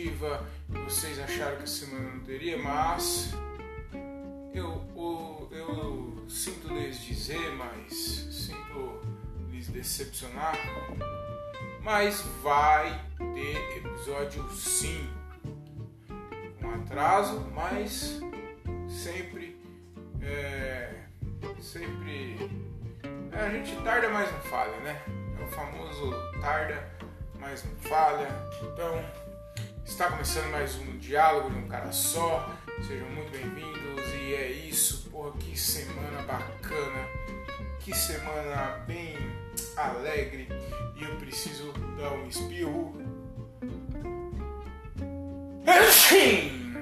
consecutiva. Vocês acharam que a semana não teria, mas eu, eu, eu sinto lhes dizer, mas sinto lhes decepcionar. Mas vai ter episódio sim. Com atraso, mas sempre. É, sempre. É, a gente tarda, mas não falha, né? É o famoso tarda, mas não falha. Então, está começando mais um diálogo de um cara só. Sejam muito bem-vindos e é isso. Porra, que semana bacana. Que semana bem alegre. E eu preciso dar um espirro. Assim!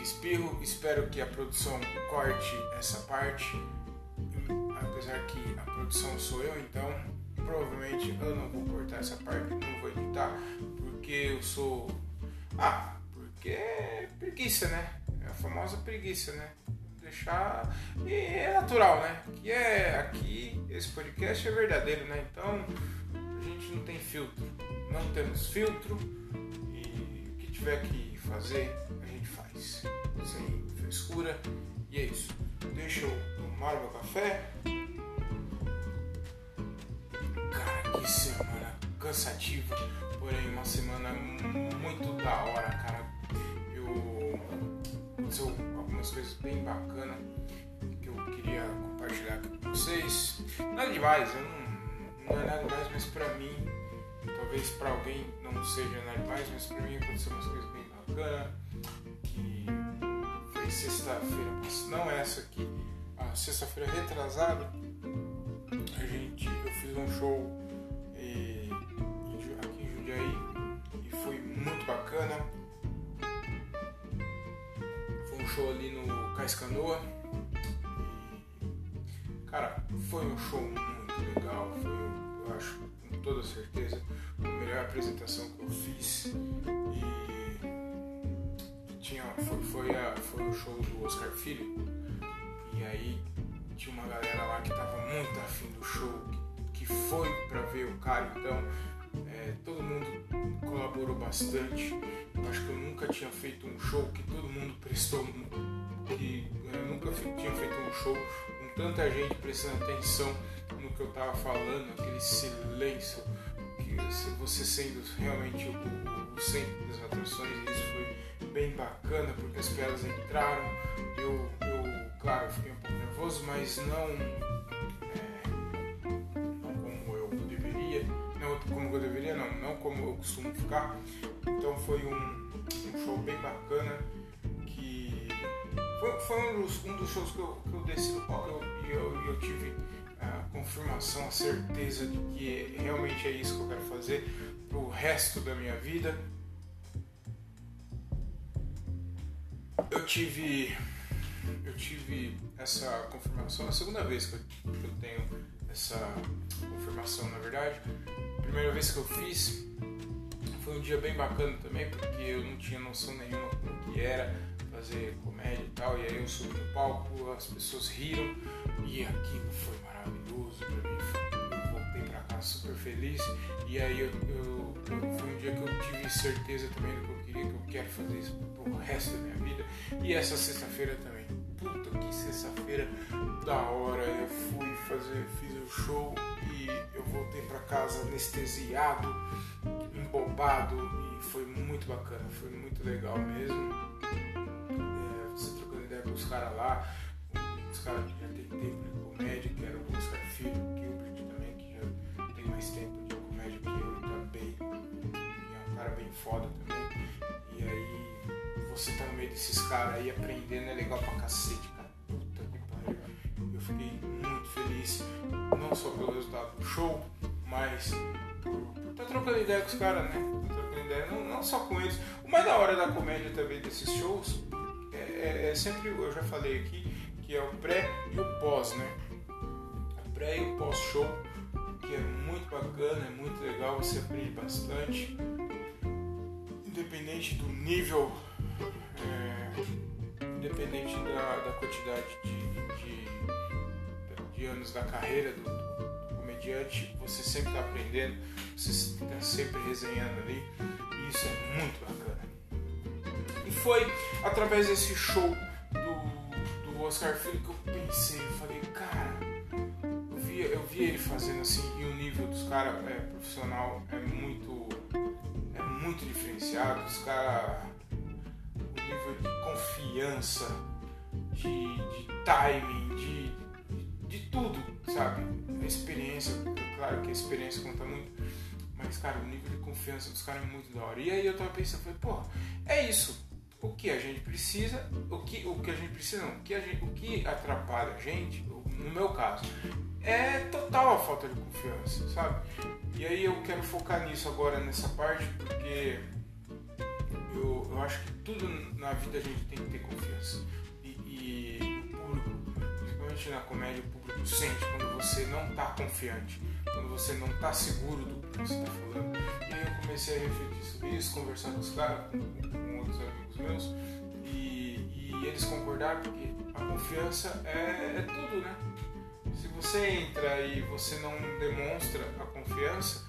espirro. Espero que a produção corte essa parte. Apesar que a produção sou eu, então provavelmente eu não vou cortar essa parte, não vou editar, porque eu sou. Ah, porque é preguiça, né? É a famosa preguiça, né? Deixar. E é natural, né? Que é aqui, esse podcast é verdadeiro, né? Então a gente não tem filtro. Não temos filtro e o que tiver que fazer, a gente faz sem frescura. E é isso. Deixa eu tomar meu café. Cara, que semana cansativa, porém uma semana muito da hora, cara. Eu aconteceu algumas coisas bem bacanas que eu queria compartilhar com vocês. Nada demais, eu não, não é nada mais, mas pra mim, talvez pra alguém não seja nada demais, mas pra mim aconteceu umas coisas bem bacanas sexta-feira, não essa aqui, a sexta-feira retrasada, a gente, eu fiz um show e, aqui em Jundiaí e foi muito bacana. Foi um show ali no Cais Canoa. Cara, foi um show muito legal. Foi, eu acho, com toda certeza, a melhor apresentação que eu fiz. E tinha, foi, foi, a, foi o show do Oscar Filho, e aí tinha uma galera lá que tava muito afim do show, que, foi para ver o cara, então é, todo mundo colaborou bastante. Eu acho que eu nunca tinha feito um show que todo mundo prestou, que eu nunca tinha feito um show com tanta gente prestando atenção no que eu tava falando, aquele silêncio, que você sendo realmente o, o centro das atrações, isso foi bem bacana, porque as piadas entraram. Eu, eu claro, fiquei um pouco nervoso, mas não, é, não como eu deveria. Não como eu deveria, não, não como eu costumo ficar. Então foi um, um show bem bacana que foi, foi um, dos, um dos shows que eu, que eu desci no palco e eu, eu, eu tive a confirmação, a certeza de que realmente é isso que eu quero fazer pro resto da minha vida. eu tive eu tive essa confirmação, a segunda vez que eu, tenho essa confirmação, na verdade. A primeira vez que eu fiz foi um dia bem bacana também, porque eu não tinha noção nenhuma do que era fazer comédia e tal, e aí eu subi no palco, as pessoas riram e aquilo foi maravilhoso pra mim. Eu voltei pra casa super feliz e aí eu, eu, foi um dia que eu tive certeza também do que eu queria, que eu quero fazer isso pro resto da minha vida. E essa sexta-feira também. Puta que sexta-feira da hora. Eu fui fazer, fiz o show e eu voltei para casa anestesiado, embobado e foi muito bacana, foi muito legal mesmo. É, você trocando ideia com os caras lá, os caras que já tem tempo de comédia, que era o Oscar Filho, Gilbert também, que já tem mais tempo de comédia que eu também. E é um cara bem foda também. E aí você tá no meio desses caras aí aprendendo é legal pra cacete, cara. Puta que pariu. Eu fiquei muito feliz, não só pelo resultado do show, mas por, tá trocando ideia com os caras, né? Tá trocando ideia, não, não, só com eles. O mais da hora da comédia também desses shows é, é, é sempre, eu já falei aqui, que é o pré e o pós, né? O pré e o pós-show, que é muito bacana, é muito legal, você aprende bastante independente do nível é, independente da, da quantidade de, de, de, anos da carreira do, do comediante, você sempre está aprendendo, você está sempre resenhando ali, e isso é muito bacana. E foi através desse show do, do Oscar Filho que eu pensei, eu falei, cara, eu vi, eu vi ele fazendo assim, e o nível dos caras é, profissional é muito, é muito diferenciado, os caras nível de confiança, de, de timing, de, de, tudo, sabe? A experiência, claro que a experiência conta muito, mas, cara, o nível de confiança dos caras é muito da hora. E aí eu tava pensando, falei, porra, é isso. O que a gente precisa, o que, o que a gente precisa não, o que, gente, o que atrapalha a gente, no meu caso, é total a falta de confiança, sabe? E aí eu quero focar nisso agora, nessa parte, porque eu, eu acho que tudo na vida a gente tem que ter confiança. E, e o público, principalmente na comédia, o público sente quando você não está confiante, quando você não está seguro do que você está falando. E aí eu comecei a refletir sobre isso, conversar com os caras, com, com outros amigos meus, e, e, eles concordaram porque a confiança é, é tudo, né? Se você entra e você não demonstra a confiança,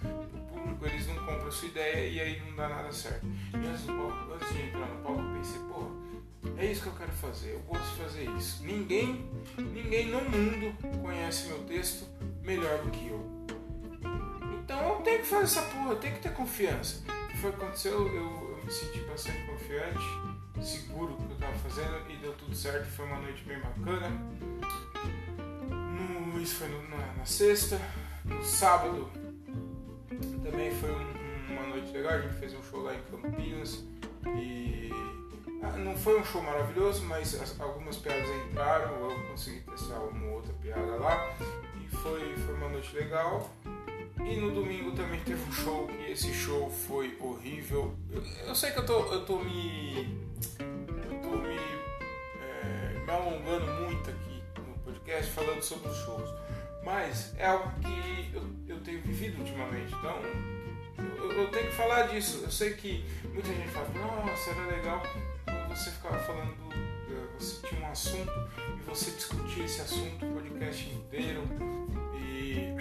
público, eles não compram a sua ideia e aí não dá nada certo. E antes, palco, antes de entrar no palco, eu pensei, pô, é isso que eu quero fazer, eu de fazer isso. Ninguém, ninguém no mundo conhece meu texto melhor do que eu. Então eu tenho que fazer essa porra, eu tenho que ter confiança. O que foi aconteceu? Eu, eu me senti bastante confiante, seguro que eu estava fazendo e deu tudo certo. Foi uma noite bem bacana. No, isso foi no, na, na sexta. No sábado também foi um, uma noite legal, a gente fez um show lá em Campinas e ah, não foi um show maravilhoso, mas as, algumas piadas entraram, eu consegui testar uma outra piada lá e foi, foi uma noite legal. E no domingo também teve um show e esse show foi horrível. Eu, eu sei que eu tô, eu tô me. Eu tô me, é, me alongando muito aqui no podcast falando sobre os shows. Mas é algo que eu, eu tenho vivido ultimamente. Então eu, eu, tenho que falar disso. Eu sei que muita gente fala, nossa, era legal você ficava falando, você tinha um assunto e você discutia esse assunto o podcast inteiro e,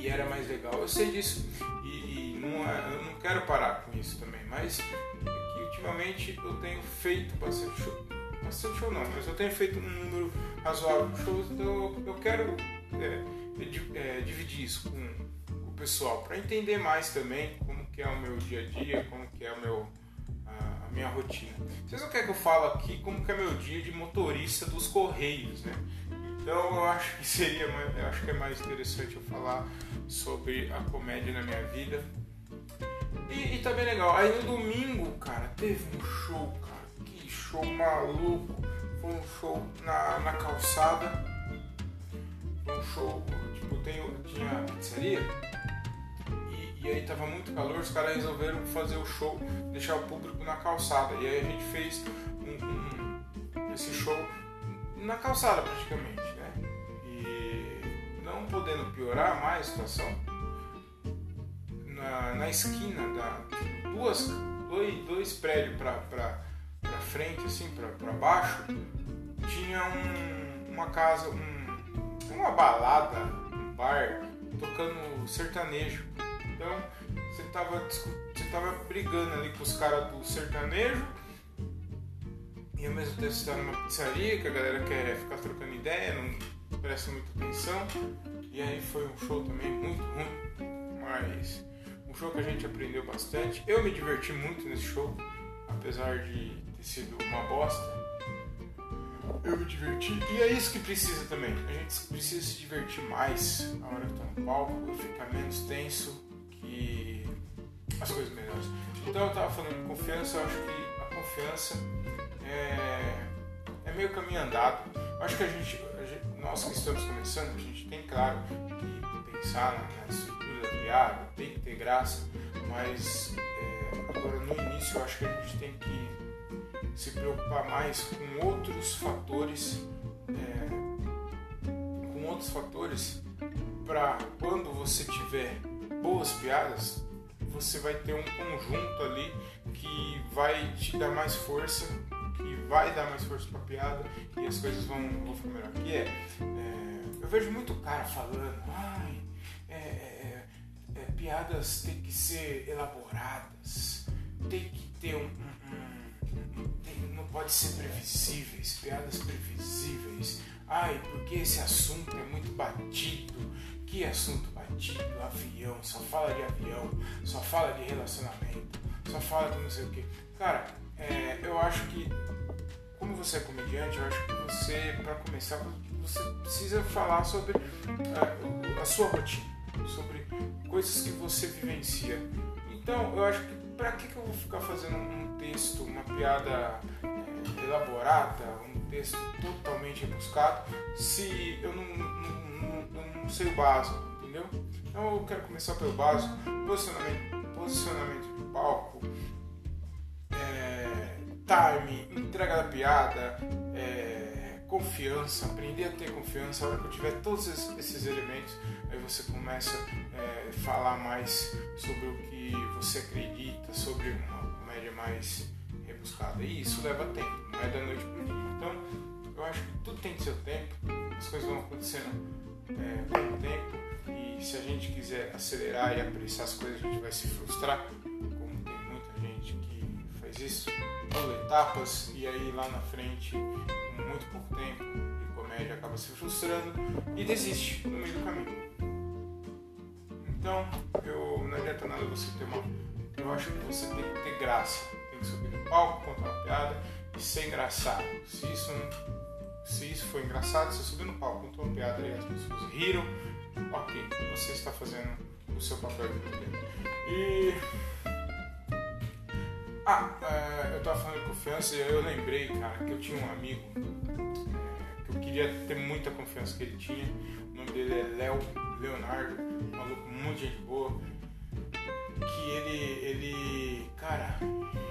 e era mais legal. Eu sei disso e, e não, é, eu não quero parar com isso também, mas é ultimamente eu tenho feito bastante bastante show não, mas eu tenho feito um número razoável de shows, então eu quero é, é, dividir isso com, com o pessoal, para entender mais também como que é o meu dia a dia, como que é o meu, a, a, minha rotina. Vocês não querem que eu fale aqui como que é meu dia de motorista dos Correios, né? Então eu acho que seria, eu acho que é mais interessante eu falar sobre a comédia na minha vida. E, e tá bem legal. Aí no domingo, cara, teve um show, show maluco, foi um show na, na calçada, um show, tipo, tem, tinha pizzaria e, e aí tava muito calor, os caras resolveram fazer o show, deixar o público na calçada. E aí a gente fez um, um, esse show na calçada praticamente, né? E não podendo piorar mais a situação, na, na esquina da duas, dois, dois prédios para pra frente, assim, pra baixo, tinha um, uma casa, um, uma balada, um bar, tocando sertanejo. Então, você tava, você tava brigando ali com os caras do sertanejo e ao mesmo tempo você tá numa pizzaria que a galera quer ficar trocando ideia, não presta muita atenção. E aí foi um show também muito ruim, mas um show que a gente aprendeu bastante. Eu me diverti muito nesse show, apesar de sido uma bosta, eu me diverti. E é isso que precisa também. A gente precisa se divertir mais na hora que tá no palco, ficar menos tenso, que as coisas melhores. Então eu tava falando de confiança, eu acho que a confiança é, é meio caminho andado. Eu acho que a gente, a gente, nós que estamos começando, a gente tem claro que pensar na, estrutura da piada, tem que ter graça, mas é, agora no início eu acho que a gente tem que se preocupar mais com outros fatores, é, com outros fatores, para quando você tiver boas piadas, você vai ter um conjunto ali que vai te dar mais força, que vai dar mais força pra piada e as coisas vão, vão ficar melhor. Que é, é, eu vejo muito cara falando, ai, é, é, é, piadas têm que ser elaboradas, tem que ter um. um, tem, não pode ser previsíveis, piadas previsíveis. Ai, porque esse assunto é muito batido. Que assunto batido? Avião, só fala de avião, só fala de relacionamento, só fala de não sei o que. Cara, é, eu acho que, como você é comediante, eu acho que você, para começar, você precisa falar sobre a, a sua rotina, sobre coisas que você vivencia. Então, eu acho que para que, que eu vou ficar fazendo um texto, uma piada é, elaborada, um texto totalmente rebuscado, se eu não, não, não, não, sei o básico, entendeu? Então eu quero começar pelo básico, posicionamento, posicionamento de palco, é, time, entrega da piada, é, confiança, aprender a ter confiança. A hora que eu tiver todos esses elementos, aí você começa a é, falar mais sobre o que você acredita, sobre uma comédia mais rebuscada. E isso leva tempo, não é da noite para dia. Então, eu acho que tudo tem seu tempo, as coisas vão acontecendo é, com o tempo. E se a gente quiser acelerar e apressar as coisas, a gente vai se frustrar, como tem muita gente que faz isso, pula etapas e aí lá na frente, com muito pouco tempo de comédia, acaba se frustrando e desiste no meio do caminho. Então, eu, não adianta nada você ter uma. Eu acho que você tem que ter graça. Tem que subir no palco, contar uma piada e ser engraçado. Se isso, se isso for engraçado, você subir no palco, contou uma piada e as pessoas riram, ok, você está fazendo o seu papel de comediante. E. Ah, é, eu estava falando de confiança e eu lembrei, cara, que eu tinha um amigo é, que eu queria ter muita confiança que ele tinha. O nome dele é Léo Leonardo, um maluco muito gente boa, que ele, ele, cara,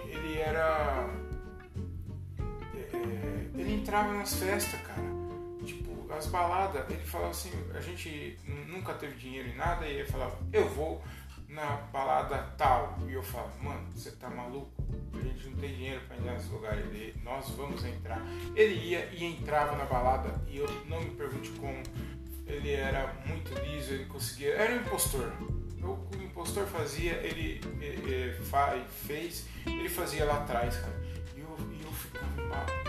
ele era, é, ele entrava nas festas, cara, tipo, as baladas, ele falava assim, a gente nunca teve dinheiro em nada, e ele falava, eu vou na balada tal, e eu falo, mano, você tá maluco? A gente não tem dinheiro para entrar nesse lugar, ele, nós vamos entrar. Ele ia e entrava na balada, e eu não me pergunte como, ele era muito liso, ele conseguia. Era um impostor. O que o impostor fazia, ele, ele, ele fez, ele fazia lá atrás, cara. E eu, e eu ficava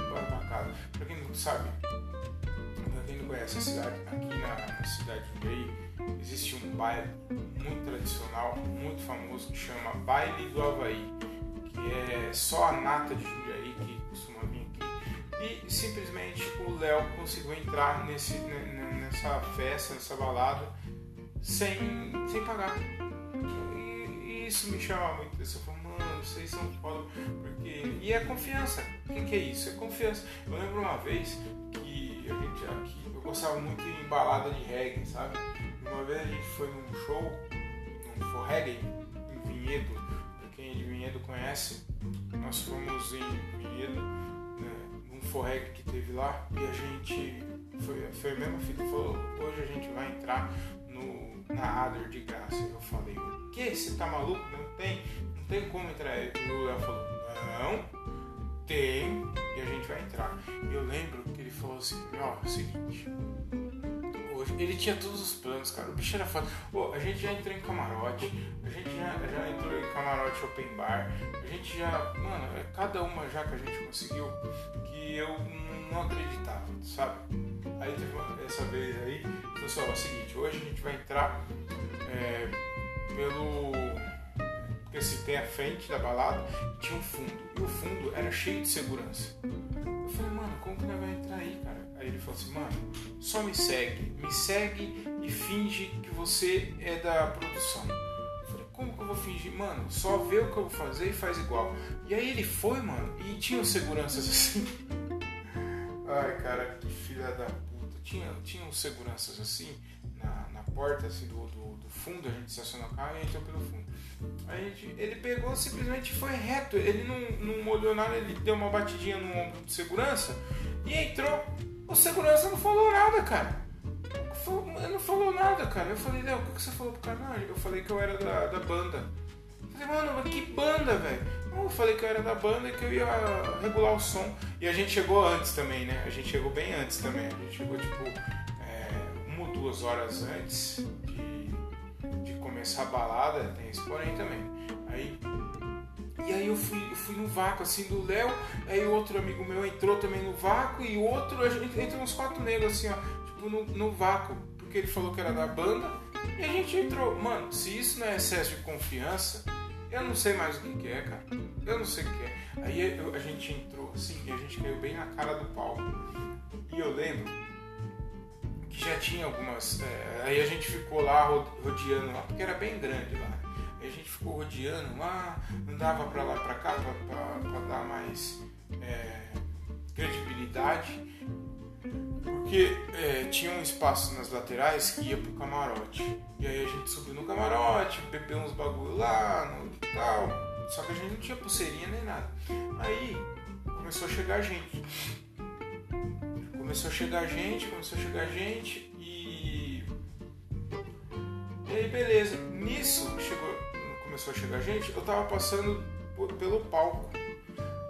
embasbacado. Pra quem não sabe, pra quem não conhece a cidade, aqui na, cidade de Jundiaí existe um baile muito tradicional, muito famoso, que chama Baile do Havaí, que é só a nata de Jundiaí que costuma vir aqui. E simplesmente o Léo conseguiu entrar nesse, nessa festa, nessa balada, sem, sem pagar. E, e isso me chama muito. Eu falo, mano, vocês são foda. Porque... E é confiança. O que, que é isso? É confiança. Eu lembro uma vez que a gente aqui, eu gostava muito de balada de reggae, sabe? Uma vez a gente foi num show, num for reggae, em Vinhedo. Pra quem é de Vinhedo conhece, nós fomos em Vinhedo, né, num for reggae que teve lá, e a gente foi, foi a mesma fita, falou, hoje a gente vai entrar no, na Adler de graça. Eu falei, o que? Você tá maluco? Não tem, não tem como entrar. E o Léo falou, não, tem, e a gente vai entrar. E eu lembro que ele falou assim, ó, é seguinte, hoje, ele tinha todos os planos, cara, o bicho era foda. A gente já entrou em camarote, a gente já, já entrou em camarote open bar, a gente já, mano, é cada uma já que a gente conseguiu, que eu não acreditava, sabe? Aí teve uma, essa vez aí, pessoal, é o seguinte, hoje a gente vai entrar é, pelo. Porque assim, tem a frente da balada tinha um fundo. E o fundo era cheio de segurança. Eu falei, mano, como que nós vai entrar aí, cara? Aí ele falou assim, mano, só me segue, me segue e finge que você é da produção. Eu falei, como que eu vou fingir? Mano, só vê o que eu vou fazer e faz igual. E aí ele foi, mano, e tinha seguranças assim. Ai, cara, que filha da. Tinha, tinha uns seguranças assim, na, na porta assim, do, do, do fundo, a gente estacionou o carro e entrou pelo fundo. Aí gente, ele pegou simplesmente foi reto, ele não, não molhou nada, ele deu uma batidinha no ombro de segurança e entrou. O segurança não falou nada, cara. Ele não falou nada, cara. Eu falei, Léo, o que você falou pro cara? Não, eu falei que eu era da, da banda. Falei, mano, mas que banda, velho? Eu falei que eu era da banda e que eu ia regular o som. E a gente chegou antes também, né? A gente chegou bem antes também. A gente chegou tipo é, uma ou duas horas antes de, de começar a balada. Tem esse porém também. Aí e aí eu fui, eu fui no vácuo assim do Léo, aí outro amigo meu entrou também no vácuo e outro, a gente entrou uns quatro negros assim, ó, tipo no, no vácuo, porque ele falou que era da banda, e a gente entrou. Mano, se isso não é excesso de confiança, eu não sei mais o que, que é, cara. Eu não sei o que é. Aí eu, a gente entrou assim e a gente caiu bem na cara do palco. E eu lembro que já tinha algumas. É, aí a gente ficou lá rodeando lá, porque era bem grande lá a gente ficou rodeando lá, andava para lá para cá para dar mais é, credibilidade, porque é, tinha um espaço nas laterais que ia pro camarote. E aí a gente subiu no camarote, bebeu uns bagulho lá, no tal. Só que a gente não tinha pulseirinha nem nada. Aí começou a chegar gente. Começou a chegar gente, começou a chegar gente e. E aí beleza. Nisso chegou começou a chegar gente, eu tava passando por, pelo palco.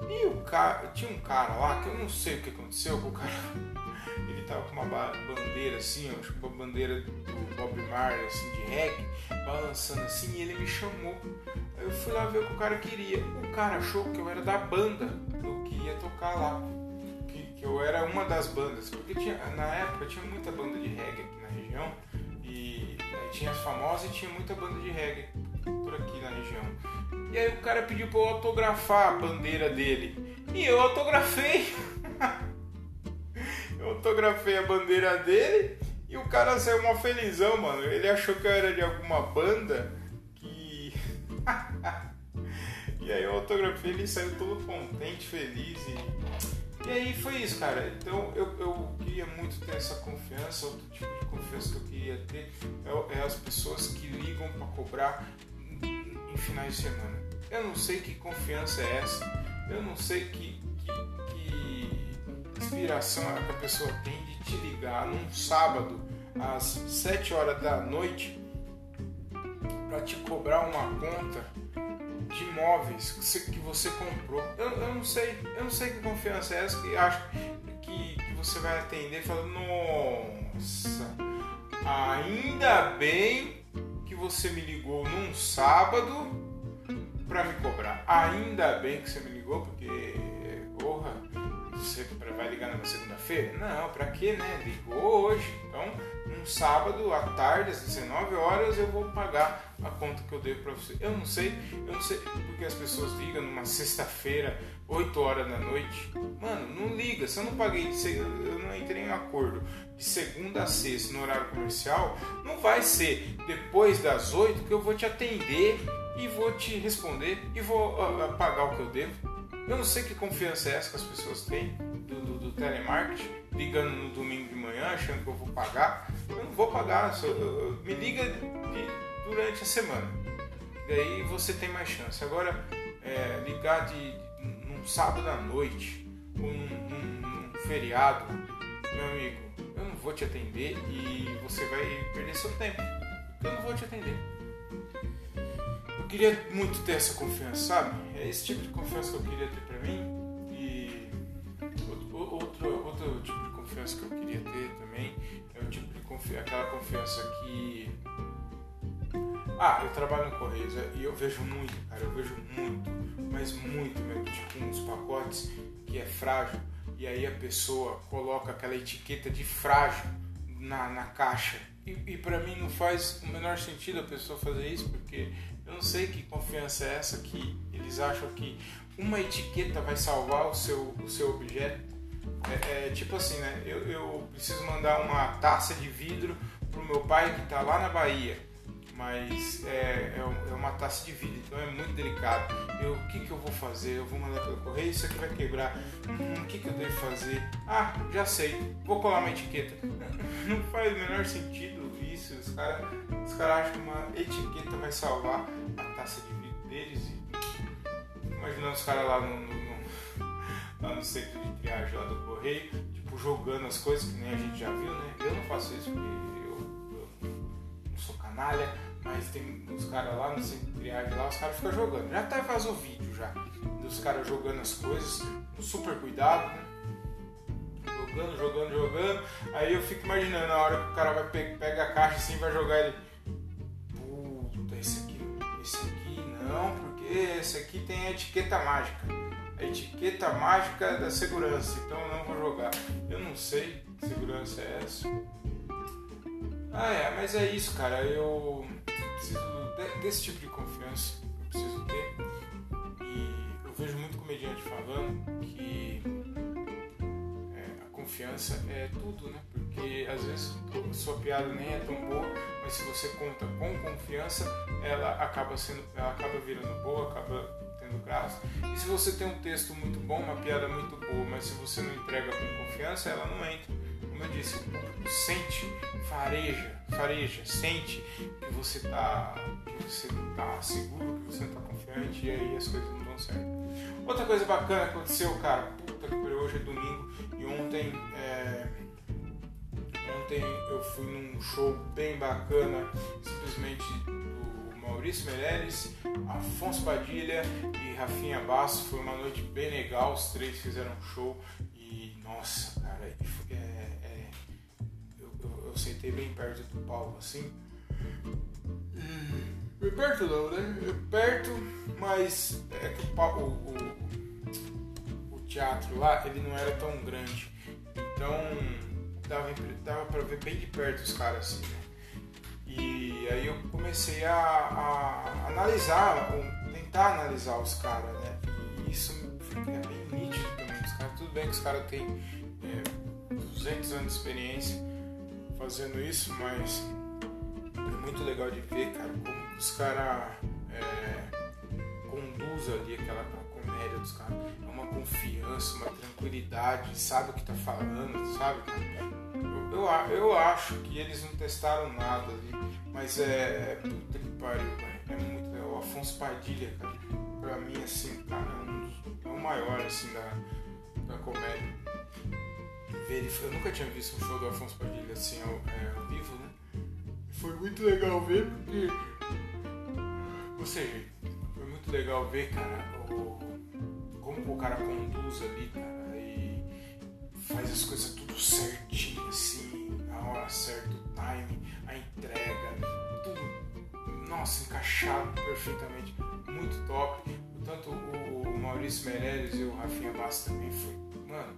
E o cara, tinha um cara lá que eu não sei o que aconteceu com o cara. Tava com uma bandeira assim, acho que uma bandeira do Bob Marley, assim, de reggae, balançando assim, e ele me chamou. Aí eu fui lá ver o que o cara queria. O cara achou que eu era da banda do que ia tocar lá. Que, que eu era uma das bandas. Porque tinha, na época tinha muita banda de reggae aqui na região. E tinha as famosas e tinha muita banda de reggae por aqui na região. E aí o cara pediu para eu autografar a bandeira dele. E eu autografei. eu autografei a bandeira dele e o cara saiu uma felizão, mano. Ele achou que eu era de alguma banda que. e aí eu autografei, ele saiu todo contente, feliz e. E aí foi isso, cara. Então eu, eu queria muito ter essa confiança, outro tipo de confiança que eu queria ter é, é as pessoas que ligam para cobrar em finais de semana. Eu não sei que confiança é essa, eu não sei que inspiração é que a pessoa tem de te ligar num sábado às 7 horas da noite para te cobrar uma conta de imóveis que você comprou. Eu, eu, não sei, eu não sei que confiança é essa que acho que, que você vai atender e nossa, ainda bem que você me ligou num sábado para me cobrar. Ainda bem que você me ligou, porque, porra, você vai ligar na segunda-feira? Não, para quê, né? Ligou hoje. Então, num sábado à tarde, às 19 horas, eu vou pagar a conta que eu devo para você. Eu não sei, eu não sei porque as pessoas ligam numa sexta-feira, 8 horas da noite. Mano, não liga, se eu não paguei, eu não entrei em um acordo de segunda a sexta no horário comercial, não vai ser depois das 8 que eu vou te atender e vou te responder e vou uh, pagar o que eu devo. Eu não sei que confiança é essa que as pessoas têm do, do, do telemarketing, ligando no domingo de manhã achando que eu vou pagar. Eu não vou pagar, só, eu, me liga de, durante a semana. Daí você tem mais chance. Agora, é, ligar de, de, num sábado à noite ou num, num, num feriado, meu amigo, eu não vou te atender e você vai perder seu tempo. Eu não vou te atender. Queria muito ter essa confiança, sabe? É esse tipo de confiança que eu queria ter pra mim. E outro, outro tipo de confiança que eu queria ter também é o tipo de confiança, aquela confiança que. Ah, eu trabalho no Correios é, e eu vejo muito, cara, eu vejo muito, mas muito mesmo, tipo uns pacotes que é frágil e aí a pessoa coloca aquela etiqueta de frágil na, na caixa. E, e para mim não faz o menor sentido a pessoa fazer isso, porque eu não sei que confiança é essa que eles acham que uma etiqueta vai salvar o seu, o seu objeto. É, é tipo assim, né? Eu, eu preciso mandar uma taça de vidro pro meu pai que está lá na Bahia mas é, é, é, uma taça de vidro, então é muito delicado. Eu, o que, que eu vou fazer? Eu vou mandar pelo correio, isso aqui vai quebrar. Hum, o que, que eu devo fazer? Ah, já sei, vou colar uma etiqueta. Não faz o menor sentido Os caras os cara acham que uma etiqueta vai salvar a taça de vidro deles. E, imaginando os caras lá no, no, no, lá no centro de triagem lá do correio, tipo, jogando as coisas, que nem a gente já viu, né? Eu não faço isso porque eu, eu não sou canalha mas tem uns caras lá no centro de triagem lá, os caras ficam jogando. Já até faz o vídeo já. dos caras jogando as coisas, com super cuidado, né? Jogando, jogando, jogando. Aí eu fico imaginando a hora que o cara vai pe pega a caixa assim vai jogar ele. Puta, esse aqui, esse aqui não, porque esse aqui tem a etiqueta mágica. A etiqueta mágica da segurança, então eu não vou jogar. Eu não sei que segurança é essa. Ah é, mas é isso, cara. Eu preciso desse tipo de confiança. Confiança é tudo, né? Porque às vezes sua piada nem é tão boa, mas se você conta com confiança, ela acaba sendo, ela acaba virando boa, acaba tendo graça. E se você tem um texto muito bom, uma piada muito boa, mas se você não entrega com confiança, ela não entra como eu disse, o público sente, fareja, fareja, sente que você está que você tá seguro, que você está confiante e aí as coisas não dão certo. Outra coisa bacana aconteceu, cara, pariu, hoje é domingo e ontem é, ontem eu fui num show bem bacana, simplesmente do Maurício Meirelles, Afonso Padilha e Rafinha Basso. Foi uma noite bem legal, os três fizeram um show e nossa, cara, é, eu sentei bem perto do palco assim. Bem perto não, né? Perto, mas é que o, o, teatro lá ele não era tão grande. Então dava, dava pra ver bem de perto os caras assim, né? E aí eu comecei a, a analisar, tentar analisar os caras, né? E isso é bem nítido também. Os caras, tudo bem que os caras têm é, 200 anos de experiência fazendo isso, mas é muito legal de ver, cara, como os caras é, conduzem ali aquela, dos caras. É uma confiança, uma tranquilidade, sabe o que tá falando, sabe, Eu, eu, eu acho que eles não testaram nada ali, mas é. Puta que pariu. É muito legal. O Afonso Padilha, cara, pra mim, assim, é, um, é o maior, assim, da, da comédia ele. Eu nunca tinha visto um show do Afonso Padilha assim ao, é, ao vivo, né? Foi muito legal ver porque. Ou seja, foi muito legal ver, cara, o, como o cara conduz ali, cara, e faz as coisas tudo certinho, assim, a hora certa, o time, a entrega, tudo, nossa, encaixado perfeitamente, muito top. Tanto o Maurício Meirelles e o Rafinha Bastos também foi, mano,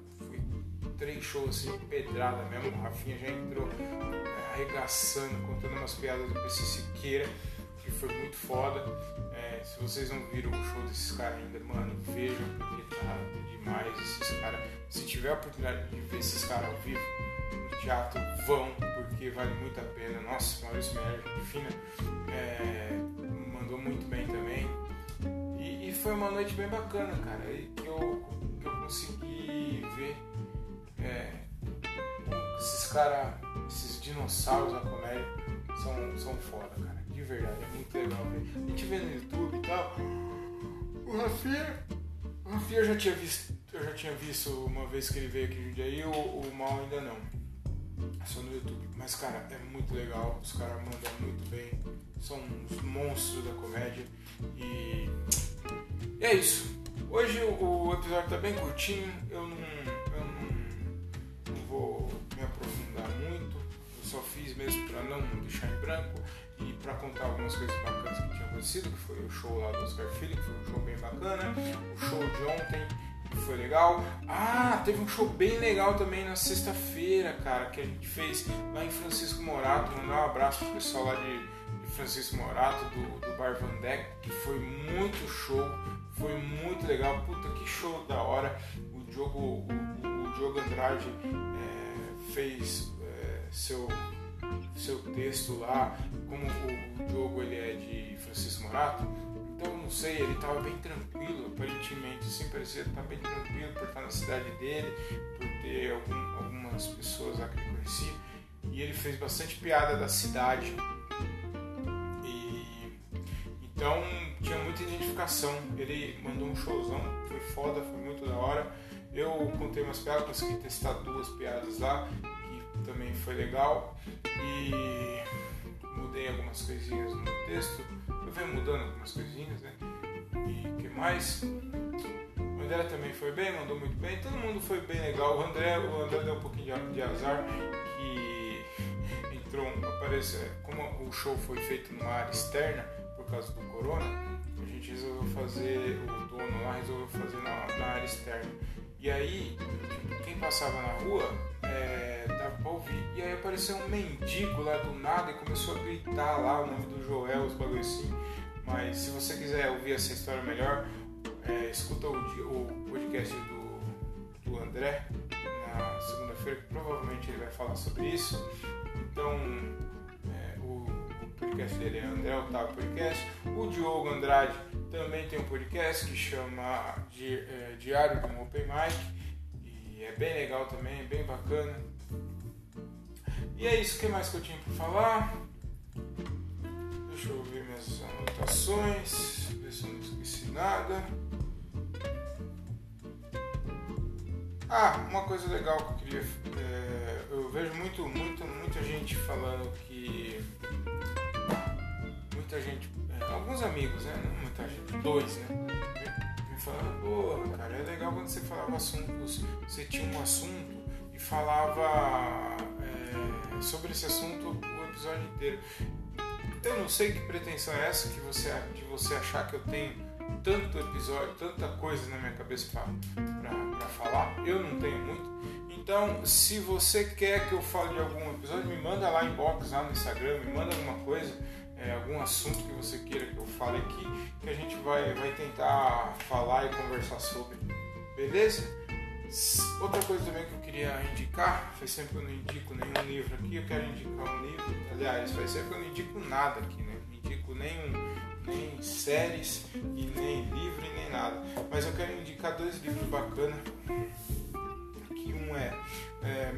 três shows assim, pedrada mesmo. O Rafinha já entrou é, arregaçando, contando umas piadas do PC Siqueira, que foi muito foda. É, se vocês não viram o show desses caras ainda, mano, vejam, porque tá demais esses caras. Se tiver a oportunidade de ver esses caras ao vivo no teatro, vão, porque vale muito a pena. Nossa, Maurício gente fina, é, mandou muito bem também. E, e, foi uma noite bem bacana, cara, e que eu, que eu consegui ver é, esses caras, esses dinossauros da comédia são, são foda, cara. De verdade, é muito legal ver. A gente vê no YouTube e tal. O Rafinha. O Rafinha eu já tinha visto. Eu já tinha visto uma vez que ele veio aqui em Jundiaí, o, o Mal ainda não. Só no YouTube. Mas cara, é muito legal. Os caras mandam muito bem. São uns monstros da comédia. E, e é isso. Hoje o, episódio tá bem curtinho. Eu não vou me aprofundar muito, eu só fiz mesmo para não deixar em branco e para contar algumas coisas bacanas que tinham acontecido, que foi o show lá do Oscar Philly, que foi um show bem bacana, o show de ontem, que foi legal. Ah, teve um show bem legal também na sexta-feira, cara, que a gente fez lá em Francisco Morato. Mandar um abraço pro pessoal lá de, Francisco Morato, do, do Bar Van Deck, que foi muito show, foi muito legal. Puta, que show da hora. O jogo, o, o Diogo Andrade é, fez é, seu, seu texto lá, como o, Diogo ele é de Francisco Morato, então não sei, ele estava bem tranquilo, aparentemente, assim, parecia estar bem tranquilo por estar na cidade dele, por ter algum, algumas pessoas lá que ele conhecia, e ele fez bastante piada da cidade. E então tinha muita identificação. Ele mandou um showzão, foi foda, foi muito da hora. Eu contei umas piadas, consegui testar duas piadas lá, também foi legal. E mudei algumas coisinhas no texto. Eu venho mudando algumas coisinhas, né? E que mais? André também foi bem, mandou muito bem, todo mundo foi bem legal. O André, o André deu um pouquinho de azar que entrou, apareceu, como o show foi feito numa área externa por causa do corona, a gente resolveu fazer, o dono lá resolveu fazer na, na área externa. E aí, quem passava na rua é, dava pra ouvir. E aí apareceu um mendigo lá do nada e começou a gritar lá o nome do Joel, os bagulho assim. Mas se você quiser ouvir essa história melhor, é, escuta o, o podcast do, do André na segunda-feira, que provavelmente ele vai falar sobre isso. Então, é, o, podcast dele é André Otávio Podcast. O Diogo Andrade também tem um podcast que chama é, Diário de um Open Mic. E é bem legal também, bem bacana. E é isso, o que mais que eu tinha para falar? Deixa eu ver minhas anotações, ver se eu não esqueci nada. Ah, uma coisa legal que eu queria. É, eu vejo muito, muito, muita gente falando que. Muita gente. É, alguns amigos, né? Não muita gente, dois, né? Me pô, cara, é legal quando você falava assuntos. Você tinha um assunto e falava é, sobre esse assunto o episódio inteiro. Eu não sei que pretensão é essa que você, de você achar que eu tenho tanto episódio, tanta coisa na minha cabeça para falar. Eu não tenho muito. Então, se você quer que eu fale de algum episódio, me manda lá em box, lá no Instagram, me manda alguma coisa, é, algum assunto que você queira que eu fale aqui, que a gente vai, vai tentar falar e conversar sobre. Beleza? Outra coisa também que eu queria indicar, faz sempre que eu não indico nenhum livro aqui, eu quero indicar um livro. Aliás, faz sempre que eu não indico nada aqui, né? Não indico nenhum nem séries, e nem livro, e nem nada. Mas eu quero indicar dois livros bacanas.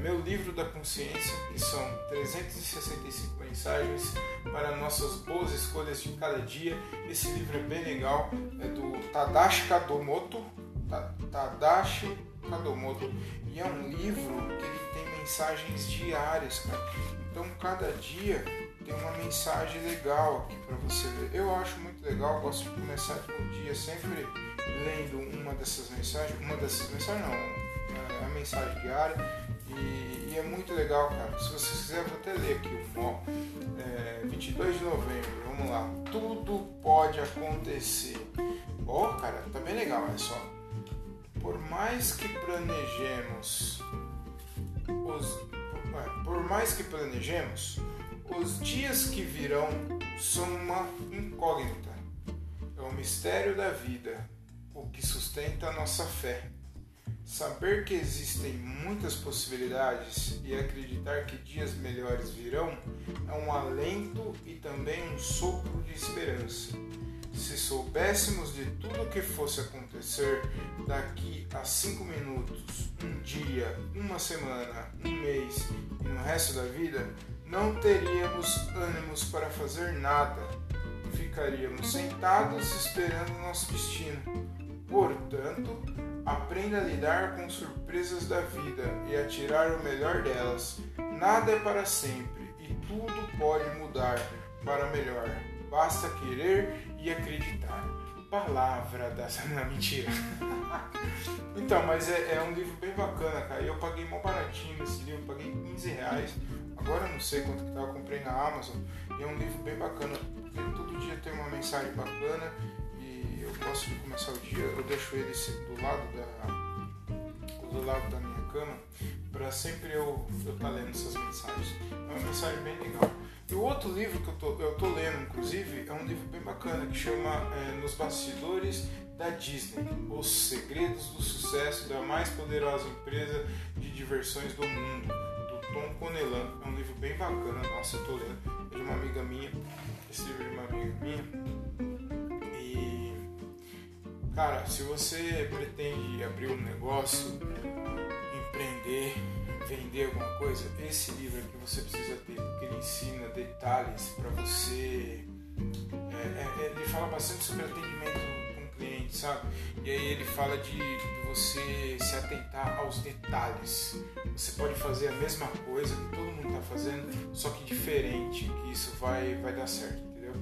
Meu Livro da Consciência, que são 365 mensagens para nossas boas escolhas de cada dia. Esse livro é bem legal, é do Tadashi Kadomoto. Tadashi Kadomoto. E é um livro que tem mensagens diárias, cara. Então cada dia tem uma mensagem legal aqui para você ver. Eu acho muito legal, gosto de começar o dia sempre lendo uma dessas mensagens, uma dessas mensagens não, é a mensagem diária e, e, é muito legal, cara. Se você quiser, eu vou até ler aqui o ó, é, 22 de novembro, vamos lá. Tudo pode acontecer. Ó, oh, cara, tá bem legal, olha só. Por mais que planejemos os, por mais que planejemos, os dias que virão são uma incógnita. É o mistério da vida, o que sustenta a nossa fé. Saber que existem muitas possibilidades e acreditar que dias melhores virão é um alento e também um sopro de esperança. Se soubéssemos de tudo o que fosse acontecer daqui a cinco minutos, um dia, uma semana, um mês e no resto da vida, não teríamos ânimos para fazer nada, ficaríamos sentados esperando nosso destino. Portanto, aprenda a lidar com surpresas da vida e a tirar o melhor delas. Nada é para sempre e tudo pode mudar para melhor. Basta querer e acreditar. Palavra da. Não, mentira. então, mas é, é, um livro bem bacana, cara. Eu paguei mó baratinho nesse livro, paguei 15 reais. Agora eu não sei quanto que tá, eu comprei na Amazon. E é um livro bem bacana, porque todo dia tem uma mensagem bacana e eu posso começar o dia, eu deixo ele do lado da, do lado da minha cama para sempre eu estar tá lendo essas mensagens. É uma mensagem bem legal. E o outro livro que eu tô, eu tô lendo, inclusive, é um livro bem bacana que chama é, Nos Bastidores da Disney: Os Segredos do Sucesso da mais poderosa empresa de diversões do mundo Tom Conelan. É um livro bem bacana, nossa, eu tô lendo. É de uma amiga minha. Esse livro é de uma amiga minha. Cara, se você pretende abrir um negócio, empreender, vender alguma coisa, esse livro aqui você precisa ter, porque ele ensina detalhes para você. É, é, ele fala bastante sobre atendimento cliente, sabe? E aí ele fala de, de você se atentar aos detalhes. Você pode fazer a mesma coisa que todo mundo está fazendo, só que diferente, que isso vai, vai dar certo, entendeu?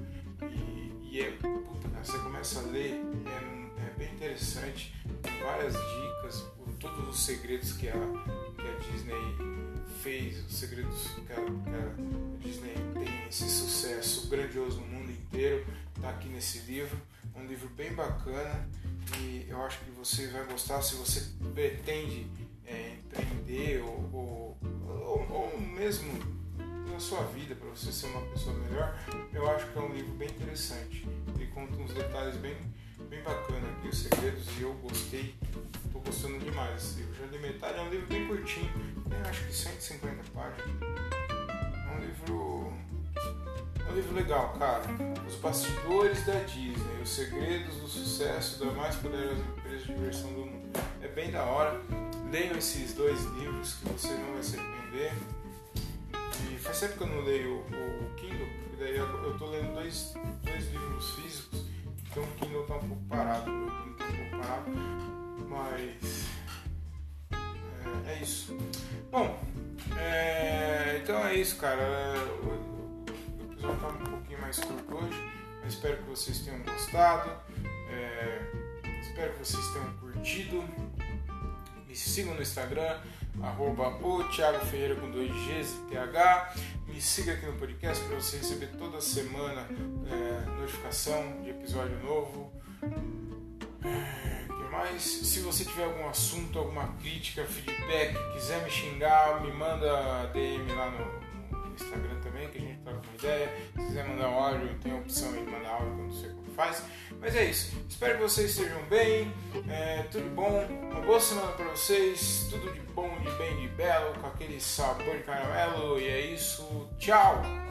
E, e é, puta, você começa a ler, é, é bem interessante, tem várias dicas, todos os segredos que a, que a Disney fez, os segredos que a, que a Disney tem esse sucesso grandioso no mundo inteiro, está aqui nesse livro. Um livro bem bacana e eu acho que você vai gostar se você pretende é, empreender ou, ou, ou, ou mesmo na sua vida para você ser uma pessoa melhor. Eu acho que é um livro bem interessante. Ele conta uns detalhes bem, bem bacanas aqui, os segredos, e eu gostei Tô gostando demais desse livro. Já li metade, é um livro bem curtinho, tem acho que 150 páginas. É um livro. É um livro legal, cara. Os bastidores da Disney, os segredos do sucesso da mais poderosa empresa de diversão do mundo. É bem da hora. Leiam esses dois livros que você não vai se arrepender. E faz tempo que eu não leio o, o Kindle, porque daí eu, eu tô lendo dois, dois livros físicos, então o Kindle tá um pouco parado. O Kindle tá um pouco parado mas é, é isso. Bom, é, então é isso, cara. O, o episódio tá um pouquinho mais curto hoje, espero que vocês tenham gostado. É, espero que vocês tenham curtido. Me sigam no Instagram, arroba o Thiago Ferreira com 2Gs e TH. Me siga aqui no podcast para você receber toda semana é, notificação de episódio novo. É, mas se você tiver algum assunto, alguma crítica, feedback, quiser me xingar, me manda DM lá no, no Instagram também, que a gente troca uma ideia. Se quiser mandar áudio, tem a opção aí de mandar áudio, que sei como faz. Mas é isso. Espero que vocês estejam bem, é, tudo bom. Uma boa semana para vocês. Tudo de bom, de bem, de belo, com aquele sabor de caramelo. E é isso. Tchau!